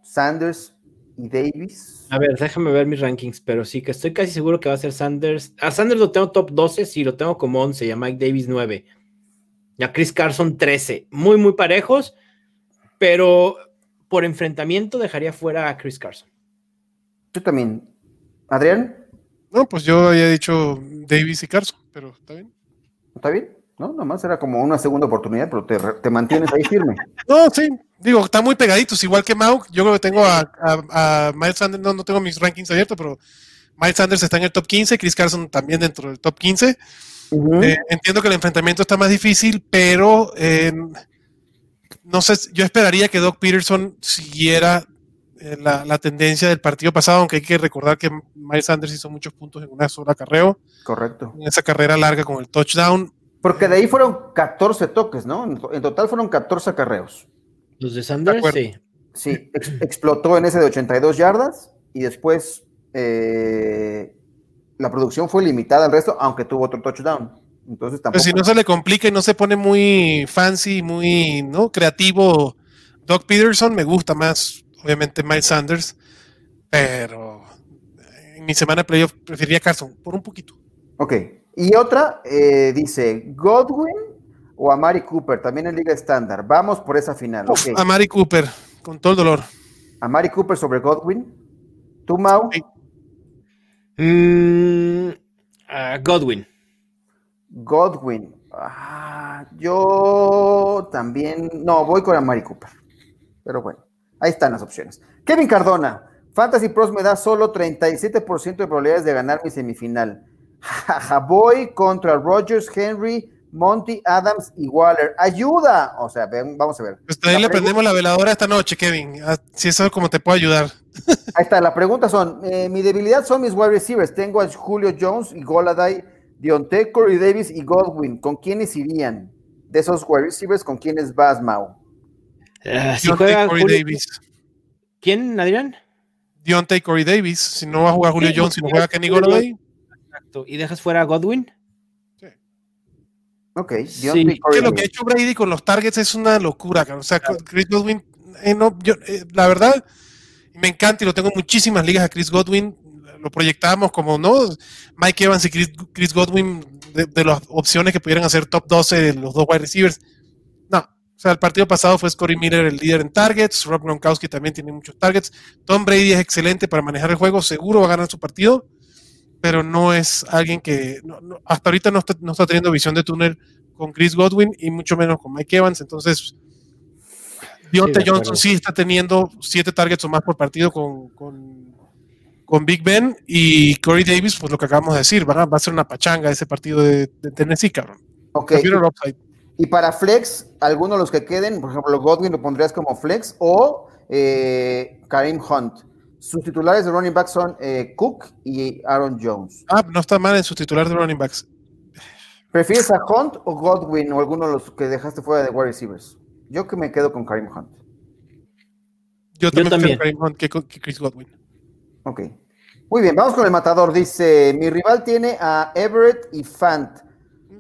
Sanders y Davis. A ver, déjame ver mis rankings, pero sí que estoy casi seguro que va a ser Sanders. A Sanders lo tengo top 12, sí, lo tengo como 11, y a Mike Davis 9. Y a Chris Carson 13. Muy, muy parejos, pero por enfrentamiento dejaría fuera a Chris Carson. Yo también. ¿Adrián? No, pues yo había dicho Davis y Carson, pero está bien. ¿Está bien? ¿No? Nomás era como una segunda oportunidad, pero te, mantienes ahí firme. No, sí. Digo, están muy pegaditos, igual que Mau. Yo creo que tengo a, Miles Sanders, no, no tengo mis rankings abiertos, pero Miles Sanders está en el top 15, Chris Carson también dentro del top 15. Eh, entiendo que el enfrentamiento está más difícil, pero eh, no sé, yo esperaría que Doc Peterson siguiera eh, la, tendencia del partido pasado, aunque hay que recordar que Miles Sanders hizo muchos puntos en una sola carreo. Correcto. En esa carrera larga con el touchdown. Porque de ahí fueron 14 toques, ¿no? En total fueron 14 carreos. Los de Sanders, sí. Sí, explotó en ese de 82 yardas y después eh, la producción fue limitada al resto, aunque tuvo otro touchdown. Entonces tampoco. Pero si no se le complica y no se pone muy fancy, muy ¿no? creativo, Doc Peterson me gusta más obviamente Miles Sanders, pero en mi semana de playoff preferiría Carson por un poquito. Ok. Y otra dice dice Godwin o a Mari Cooper, también en Liga Estándar. Vamos por esa final. A Mari Cooper, con todo el dolor. A Mari Cooper sobre Godwin. ¿Tú, Mau? Mm, Godwin. Godwin. Ah, yo también. No, voy con Amari Cooper. Pero bueno. Ahí están las opciones. Kevin Cardona, Fantasy Pros me da solo 37% de probabilidades de ganar mi semifinal. Voy contra Rogers, Henry, Monty, Adams y Waller. ¡Ayuda! O sea, vamos a ver. Pues ahí le prendemos la veladora esta noche, Kevin. Ah, si eso es como te puedo ayudar. Ahí está, la pregunta son, eh, mi debilidad son mis wide receivers. Tengo a Julio Jones y Goladay, Dionte, Corey Davis y Godwin. ¿Con quiénes irían? De esos wide receivers, ¿con quiénes vas, Mau? Uh, si juega Corey Davis. ¿Quién, Adrián? Dionte Corey Davis. Si no va a jugar Julio Jones, si no juega Kenny Golladay. Exacto. ¿Y dejas fuera a Godwin? Sí. Ok. Sí. Que lo que ha hecho Brady con los targets es una locura. O sea, Chris Godwin, eh, no, yo, eh, la verdad, me encanta y lo tengo en muchísimas ligas a Chris Godwin. Lo proyectábamos como, ¿no? Mike Evans y Chris, Godwin de, de, las opciones que pudieran hacer top 12 de los dos wide receivers. O sea, el partido pasado fue Scotty Miller el líder en targets, Rob Gronkowski también tiene muchos targets. Tom Brady es excelente para manejar el juego, seguro va a ganar su partido, pero no es alguien que hasta ahorita no está, teniendo visión de túnel con Chris Godwin y mucho menos con Mike Evans. Entonces, Dionte Johnson sí está teniendo siete targets o más por partido con, con, Big Ben y Corey Davis, pues lo que acabamos de decir, va a, ser una pachanga ese partido de, Tennessee, cabrón. Okay. Y para flex, algunos de los que queden, por ejemplo, Godwin lo pondrías como flex o eh, Karim Hunt. Sus titulares de running back son eh, Cook y Aaron Jones. Ah, no está mal en sus titulares de running backs. ¿Prefieres a Hunt o Godwin o alguno de los que dejaste fuera de wide receivers? Yo que me quedo con Karim Hunt. Yo también, Yo también. Karim Hunt que, que Chris Godwin. Ok. Muy bien, vamos con el matador. Dice, mi rival tiene a Everett y Fant.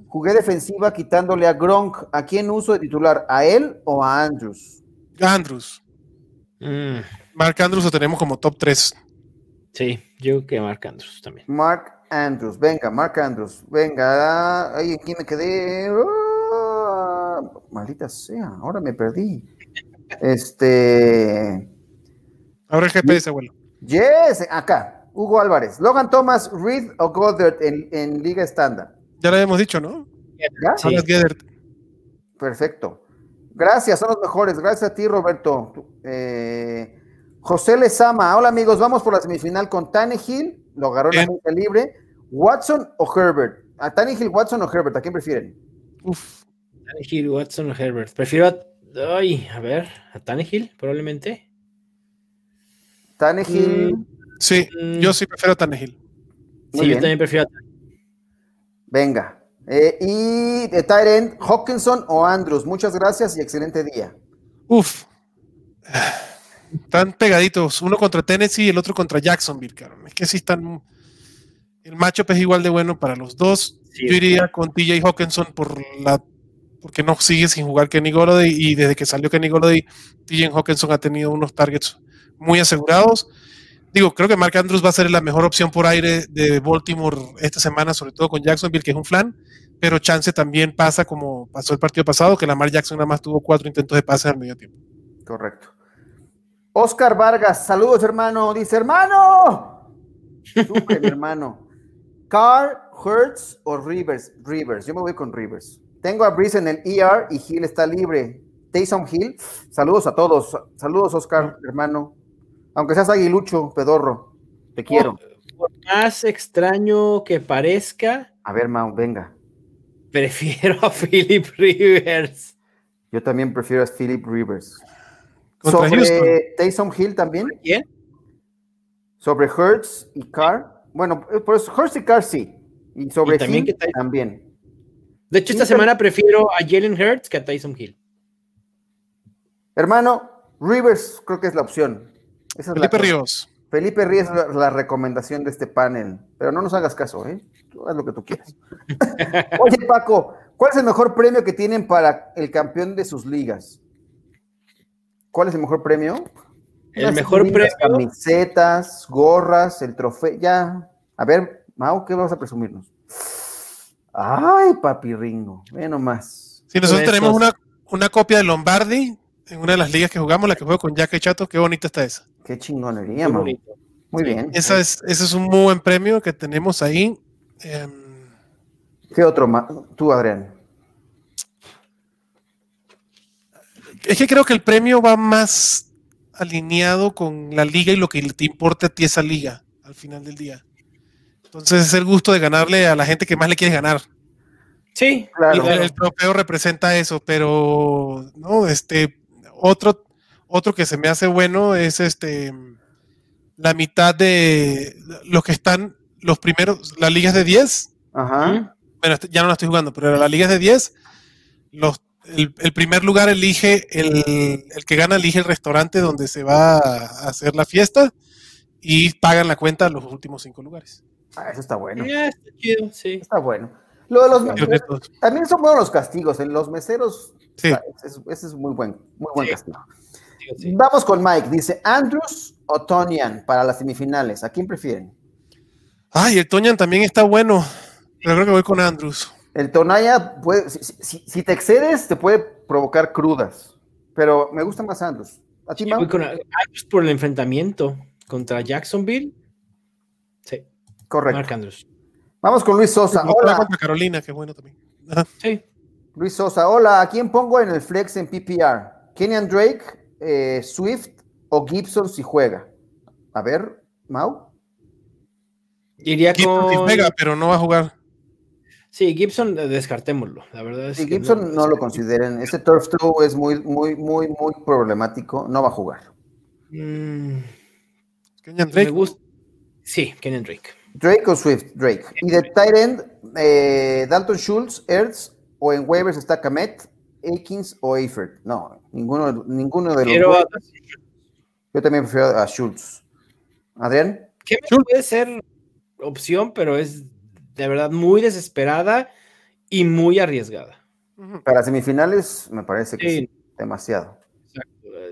Jugué defensiva quitándole a Gronk. ¿A quién uso de titular? ¿A él o a Andrews? Andrews. Mm. Mark Andrews lo tenemos como top 3. Sí, yo que Mark Andrews también. Mark Andrews, venga, Mark Andrews, venga. Ay, aquí me quedé. Ah, maldita sea, ahora me perdí. Este. Ahora el GPS, abuelo. Yes, acá. Hugo Álvarez. Logan Thomas, Reed o Goddard en, Liga Estándar. Ya lo habíamos dicho, ¿no? ¿Ya? Sí. Perfecto. Gracias, son los mejores. Gracias a ti, Roberto. Eh, José Lezama. Hola, amigos. Vamos por la semifinal con Tannehill. Lo agarró en la libre. Watson o Herbert. ¿A Tannehill, Watson o Herbert? ¿A quién prefieren? Uf. Tannehill, Watson o Herbert. Prefiero a. Ay, a ver, a Tannehill, probablemente. Tannehill. Mm, sí, mm. yo sí prefiero a Tannehill. sí, yo también prefiero a Tannehill. Venga. Eh, y de Tyrant, Hawkinson o Andrews. Muchas gracias y excelente día. Uf. Están pegaditos, uno contra Tennessee y el otro contra Jacksonville, Es que sí están. El matchup es igual de bueno para los dos. Yo iría con TJ Hawkinson por la porque no sigue sin jugar Kenny Golladay y desde que salió Kenny Golladay, TJ Hawkinson ha tenido unos targets muy asegurados. Digo, creo que Mark Andrews va a ser la mejor opción por aire de Baltimore esta semana, sobre todo con Jacksonville, que es un flan, pero chance también pasa como pasó el partido pasado, que Lamar Jackson nada más tuvo cuatro intentos de pase al medio tiempo. Correcto. Oscar Vargas, saludos hermano, dice hermano. Super, mi hermano. Carr, Hurts o Rivers. Rivers, yo me voy con Rivers. Tengo a Breeze en el ER y Hill está libre. Taysom Hill, saludos a todos. Saludos, Oscar, hermano. Aunque seas aguilucho, pedorro. Te quiero. Por, más extraño que parezca. A ver, Mau, venga. Prefiero a Philip Rivers. Yo también prefiero a Philip Rivers. Sobre Taysom Hill también. ¿Quién? Sobre Hertz y Carr. Bueno, pues Hertz y Carr sí. Y sobre también Hill también. De hecho, esta semana prefiero a Jalen Hurts que a Taysom Hill. Hermano, Rivers creo que es la opción. Felipe Ríos. Felipe Ríos es la, recomendación de este panel, pero no nos hagas caso, ¿eh? haz lo que tú quieras. Oye, Paco, ¿cuál es el mejor premio que tienen para el campeón de sus ligas? ¿Cuál es el mejor premio? El mejor premio. Camisetas, gorras, el trofeo. Ya. A ver, Mau, ¿qué vamos a presumirnos? Ay, papi Ringo, ve nomás. Sí, nosotros tenemos una, una copia de Lombardi en una de las ligas que jugamos, la que juego con Jack y Chato, qué bonita está esa. Qué chingonería, Muy, muy bien. Esa es, ese es un muy buen premio que tenemos ahí. Em, ¿Qué otro más? Tú, Adrián. Es que creo que el premio va más alineado con la liga y lo que te importa a ti esa liga al final del día. Entonces es el gusto de ganarle a la gente que más le quieres ganar. Sí, claro. El, el trofeo representa eso, pero no, este, otro, otro que se me hace bueno es este la mitad de los que están los primeros, las ligas de 10. Ajá. Bueno, ya no la estoy jugando, pero las ligas de 10, los, el, primer lugar elige, el, el, que gana elige el restaurante donde se va a hacer la fiesta y pagan la cuenta los últimos cinco lugares. Ah, eso está bueno. está chido, sí. Está bueno. Lo de los, también son buenos los castigos. En los meseros Sí. ese, es muy buen, muy buen castigo. Vamos con Mike. Dice Andrews o Tonian para las semifinales. ¿A quién prefieren? Ay, el Tonian también está bueno. Pero creo que voy con Andrews. El Tonaya, puede, si, te excedes, te puede provocar crudas. Pero me gusta más Andrews. ¿A ti, voy con Andrews por el enfrentamiento contra Jacksonville. Sí. Correcto. Mark Andrews. Vamos con Luis Sosa. Hola. Contra Carolina, qué bueno también. Sí. Luis Sosa, hola, ¿a quién pongo en el flex en PPR? ¿Kenyan Drake, eh, Swift o Gibson si juega? A ver, Mau. Iría Gibson con... juega, pero no va a jugar. Sí, Gibson eh, descartémoslo, la verdad es sí, Gibson no, lo consideren. Ese turf toe es muy, muy, muy, muy problemático. No va a jugar. Mm. Kenyan Drake. Me gusta. Sí, Kenyan Drake. Drake o Swift, Drake. Y de tight end, eh, Dalton Schultz, Ertz o en waivers está Kamet, Akins o Eifert. No, ninguno, ninguno de los. Yo también prefiero a Schultz. ¿Adrián? Que puede ser opción, pero es de verdad muy desesperada y muy arriesgada. Para semifinales me parece que sí, demasiado.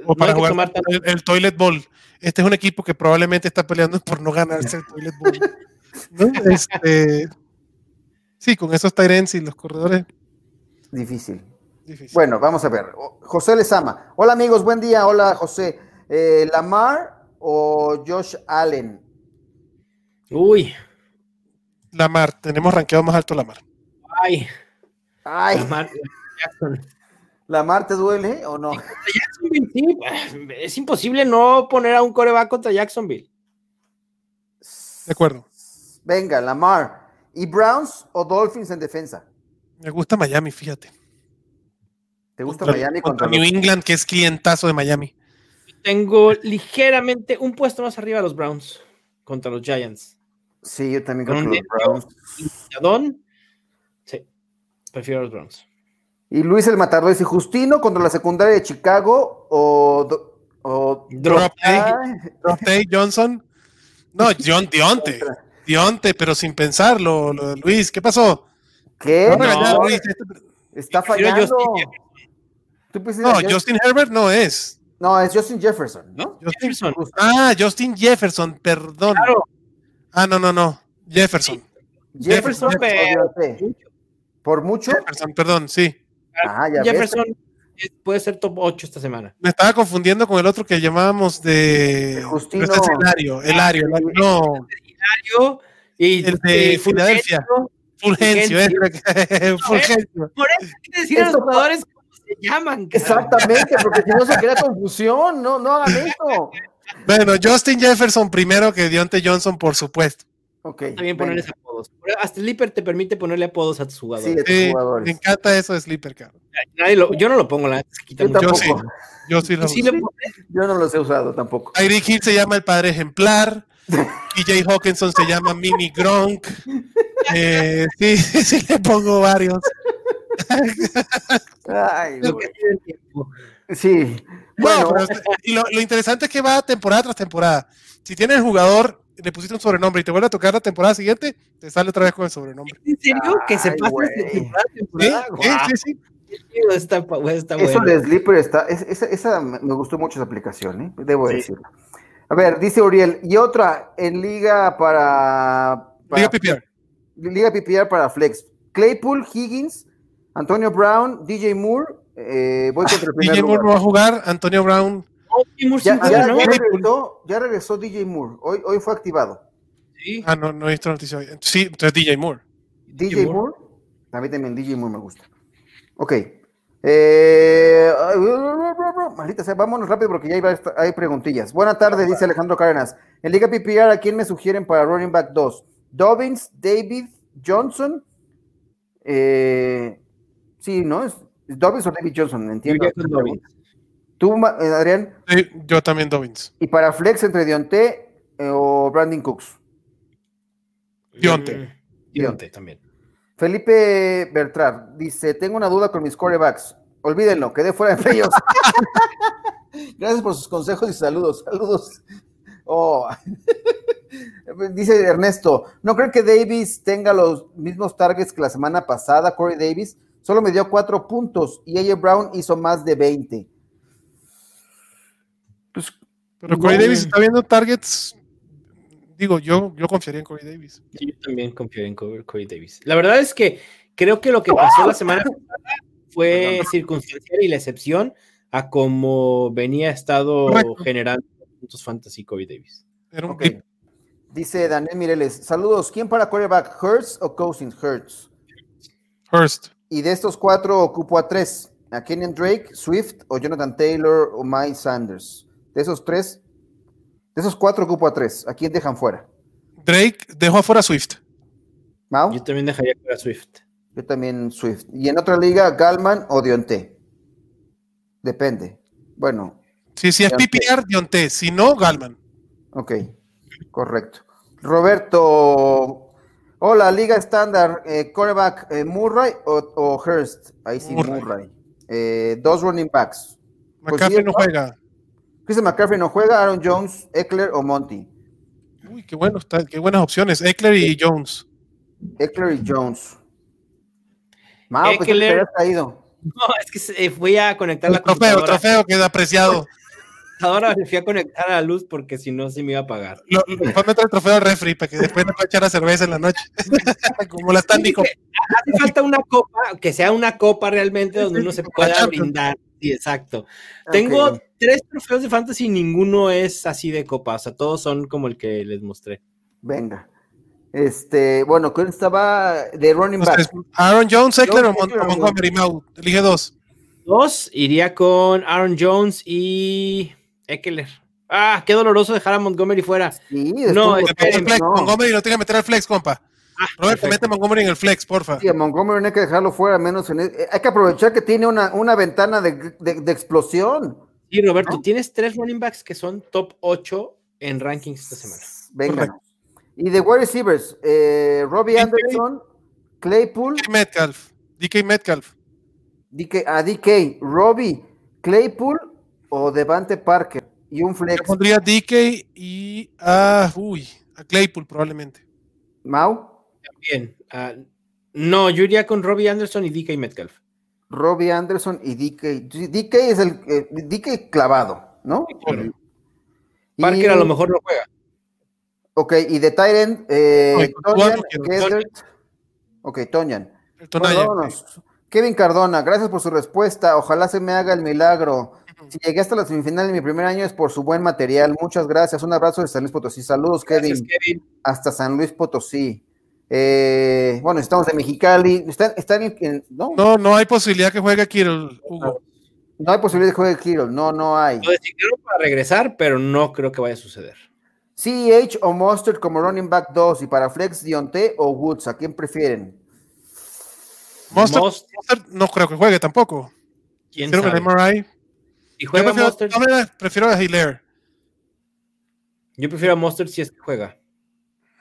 O para jugar el, Toilet Bowl. Este es un equipo que probablemente está peleando por no ganarse el Toilet Bowl. este, sí, con esos Tyrants y los corredores Difícil. Bueno, vamos a ver. José Lezama. Hola amigos, buen día. Hola José. Eh, Lamar o Josh Allen? Uy. Lamar, tenemos rankeado más alto Lamar. Ay. Ay. Lamar Jackson. ¿Lamar te duele o no? Jacksonville, sí. Es imposible no poner a un coreback contra Jacksonville. De acuerdo. Venga, Lamar. ¿Y Browns o Dolphins en defensa? Me gusta Miami, fíjate. ¿Te gusta Miami contra, New England, que es clientazo de Miami? Tengo ligeramente un puesto más arriba a los Browns contra los Giants. Sí, yo también creo que los Browns. Sí, prefiero los Browns. Y Luis el Matador dice, Justino contra la secundaria de Chicago o... o Drop Day Johnson. No, John Dionte. Dionte, pero sin pensarlo, Luis, ¿qué pasó? ¿Qué? No, está fallando. no, Justin Herbert no es. No, es Justin Jefferson, ¿no? Jefferson. Ah, Justin Jefferson, perdón. Ah, no, no, no. Jefferson. Jefferson, por mucho. Jefferson, perdón, sí. Ah, Jefferson puede ser top 8 esta semana. Me estaba confundiendo con el otro que llamábamos de. Justino. Este el Elario, No. El y el de Filadelfia. Fulgencio, es Fulgencio. Por eso hay que decir a los jugadores cómo se llaman. Exactamente, porque si no se crea confusión, no, no hagan eso. Bueno, Justin Jefferson primero que Dionte Johnson, por supuesto. Okay, También ponerles apodos. Hasta Slipper te permite ponerle apodos a tus jugadores. Sí, tus jugadores. Me encanta eso de Slipper, cabrón. yo no lo pongo, la yo, yo, sí, yo sí lo, sí Yo no los he usado tampoco. Tyreek Hill se llama el padre ejemplar. PJ Hawkinson se llama Mini Gronk. Eh, sí, sí, le pongo varios. Ay, Sí. Bueno, y lo, lo, interesante es que va temporada tras temporada. Si tienes jugador le pusiste un sobrenombre y te vuelve a tocar la temporada siguiente, te sale otra vez con el sobrenombre. ¿En serio? que se pasa temporada temporada. Sí, sí, sí. Está, está Eso de Sleeper está, esa, esa, me gustó mucho esa aplicación, ¿eh? debo decirlo. A ver, dice Uriel, y otra en liga para, Liga PPR. Liga PPR para Flex. Claypool, Higgins, Antonio Brown, DJ Moore. Eh, voy contra el DJ Moore no va a jugar, Antonio Brown ya, regresó, ya, regresó, DJ Moore. Hoy, hoy fue activado. ¿Sí? Ah, no, no he visto noticia hoy. Sí, entonces DJ Moore. DJ, Moore. A mí también DJ Moore me gusta. Ok. Eh, maldita sea, vámonos rápido porque ya hay, hay preguntillas. Buena tarde, dice Alejandro Cárdenas. En Liga PPR, ¿a quién me sugieren para running back 2? Dobbins, David, Johnson. Eh, sí, ¿no? ¿Es Dobbins o David Johnson? Entiendo. ¿Tú, eh, Adrián? Sí, yo también Dobbins. ¿Y para Flex entre Dionte eh, o Brandon Cooks? Dionte. Mm, Dionte también. Felipe Bertrand dice: Tengo una duda con mis corebacks. Olvídenlo, quedé fuera de ellos. Gracias por sus consejos y saludos. Saludos. Oh. Dice Ernesto, ¿no creen que Davis tenga los mismos targets que la semana pasada? Corey Davis solo me dio cuatro puntos y AJ Brown hizo más de 20. Pues, Pero Corey Davis está viendo targets. Digo, yo, yo confiaría en Corey Davis. yo también confío en Corey Davis. La verdad es que creo que lo que pasó la semana pasada fue circunstancial y la excepción a como venía estado generando puntos fantasy Corey Davis. Dice Daniel Mireles, saludos, ¿quién para quarterback, Hurts o Cousins? Hurts. Hurst. Y de estos cuatro ocupo a tres, a Kenyon Drake, Swift o Jonathan Taylor o Mike Sanders. De esos tres, de esos cuatro ocupo a tres. ¿A quién dejan fuera? Drake dejó afuera a Swift. ¿Mau? Yo también dejaría fuera a Swift. Yo también Swift. Y en otra liga, Galman o Dionte. Depende. Bueno. Sí, si es PPR, Dionte. Si no, Galman. Ok, correcto. Roberto, hola, liga estándar, eh, quarterback eh, Murray o, Hurst. Ahí sí, Murray. Eh, dos running backs. McCaffrey no juega. Christian McCaffrey no juega, Aaron Jones, Eckler o Monty. Uy, qué, bueno, está, qué buenas opciones. Eckler y Jones. Eckler y Jones. Mao, pues te has caído. No, es que fui a conectar el la trofeo, El trofeo queda apreciado. Ahora me fui a conectar a la luz porque si no, sí me iba a pagar. Lo, meter el trofeo al refri para que después no pueda echar la cerveza en la noche. Como la están, dijo. Hace falta una copa, que sea una copa realmente donde uno se pueda brindar Sí, exacto. Tengo tres trofeos de fantasy y ninguno es así de copa, o sea, todos son como el que les mostré. Venga. Este, bueno, ¿quién estaba de running back? Aaron Jones, Eckler o Montgomery Mau. Elige dos. Dos, iría con Aaron Jones y Eckler. Ah, qué doloroso dejar a Montgomery fuera. Sí, no, flex, Montgomery lo tiene que meter al flex, compa. Ah, Robert, mete a Montgomery en el flex, porfa. Sí, a Montgomery no hay que dejarlo fuera, menos en e, Hay que aprovechar que tiene una, una ventana de, de, explosión. Sí, Roberto, tienes tres running backs que son top 8 en rankings esta semana. Venga. Y de wide receivers, eh, Robbie Anderson, Claypool. DK Metcalf. DK Metcalf. DK, a DK, Robbie, Claypool o Devante Parker. Y un flex. Yo pondría DK y a, uy, a Claypool probablemente. Mau. También. No, yo iría con Robbie Anderson y DK Metcalf. Robbie Anderson y DK. DK es el eh, DK clavado, ¿no? Parker a lo mejor no juega. Ok, y de Tyrant, eh, Ok, Tonyan. Kevin Cardona, gracias por su respuesta. Ojalá se me haga el milagro. Si llegué hasta la semifinal en mi primer año es por su buen material. Muchas gracias. Un abrazo de San Luis Potosí. Saludos, Kevin. Hasta San Luis Potosí. Eh, bueno, estamos en Mexicali. ¿Están, en, ¿no? no, no hay posibilidad que juegue Kirill, Hugo. No hay posibilidad que juegue Kirill. No, no hay. Lo decidieron para regresar, pero no creo que vaya a suceder. CH o Mustard como running back 2 y para flex Dionte o Woods, ¿a quién prefieren? Mustard, no creo que juegue tampoco. ¿Quién sabe? MRI. ¿Y juega Yo prefiero? No, prefiero a Hilaire. Yo prefiero a Mustard si es que juega.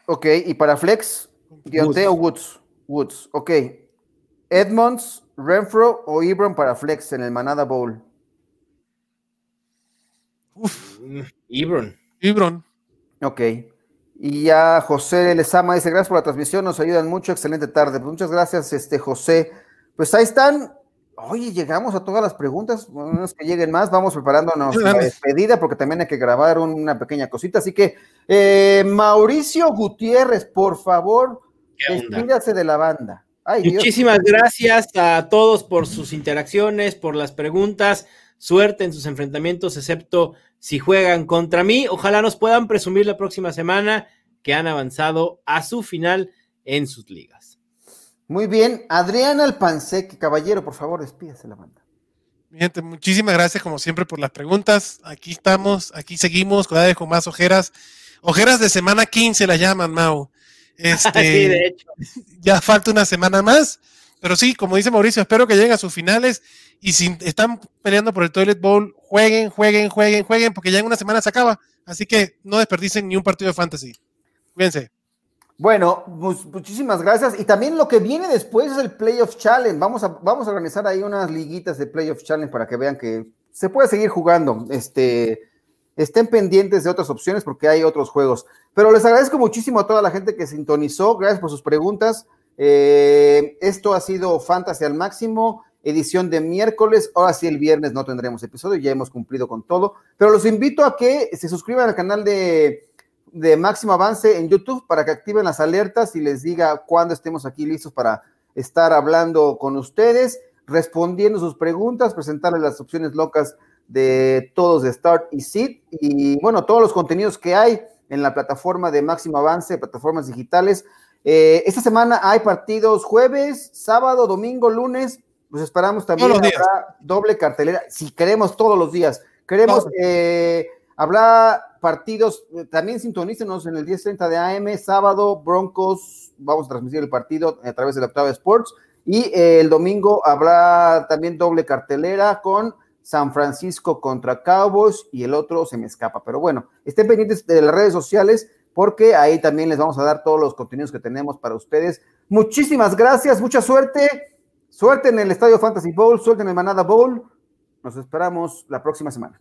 Ok, y para flex, Dionte o Woods. Woods, ok. Edmonds, Renfro o Ibron para flex en el Manada Bowl. Uf. Ibron. Ibron. Ok. Y ya José Lezama dice, gracias por la transmisión, nos ayudan mucho, excelente tarde. Pues muchas gracias, este José. Pues ahí están. Oye, llegamos a todas las preguntas, es que lleguen más, vamos preparándonos la despedida porque también hay que grabar una pequeña cosita. Así que, eh, Mauricio Gutiérrez, por favor, despídase de la banda. Muchísimas gracias a todos por sus interacciones, por las preguntas. Suerte en sus enfrentamientos, excepto si juegan contra mí. Ojalá nos puedan presumir la próxima semana que han avanzado a su final en sus ligas. Muy bien, Adrián Alpansec, caballero, por favor, despídase la banda. Gente, muchísimas gracias como siempre por las preguntas. Aquí estamos, aquí seguimos, cuidado con más ojeras. Ojeras de semana 15 la llaman, Mau. Este, sí, de hecho. Ya falta una semana más, pero sí, como dice Mauricio, espero que lleguen a sus finales y si están peleando por el Toilet Bowl, jueguen, jueguen, jueguen, jueguen, porque ya en una semana se acaba. Así que no desperdicen ni un partido de fantasy. Cuídense. Bueno, muchísimas gracias. Y también lo que viene después es el Playoff Challenge. Vamos a, vamos a organizar ahí unas liguitas de Playoff Challenge para que vean que se puede seguir jugando. Este, estén pendientes de otras opciones porque hay otros juegos. Pero les agradezco muchísimo a toda la gente que sintonizó. Gracias por sus preguntas. Eh, esto ha sido Fantasy al máximo edición de miércoles. Ahora sí, el viernes no tendremos episodio, ya hemos cumplido con todo. Pero los invito a que se suscriban al canal de, de Máximo Avance en YouTube para que activen las alertas y les diga cuándo estemos aquí listos para estar hablando con ustedes, respondiendo sus preguntas, presentarles las opciones locas de todos de Start y Seed y bueno, todos los contenidos que hay en la plataforma de Máximo Avance, plataformas digitales. Eh, esta semana hay partidos jueves, sábado, domingo, lunes pues esperamos también doble cartelera, si queremos todos los días. Queremos, eh, hablar partidos, eh, también sintonícenos en el 10.30 de AM, sábado, Broncos, vamos a transmitir el partido a través de la Octava Sports, y eh, el domingo habrá también doble cartelera con San Francisco contra Cowboys y el otro se me escapa, pero bueno, estén pendientes de las redes sociales porque ahí también les vamos a dar todos los contenidos que tenemos para ustedes. Muchísimas gracias, mucha suerte Suerte en el Estadio Fantasy Bowl, suerte en el Manada Bowl. Nos esperamos la próxima semana.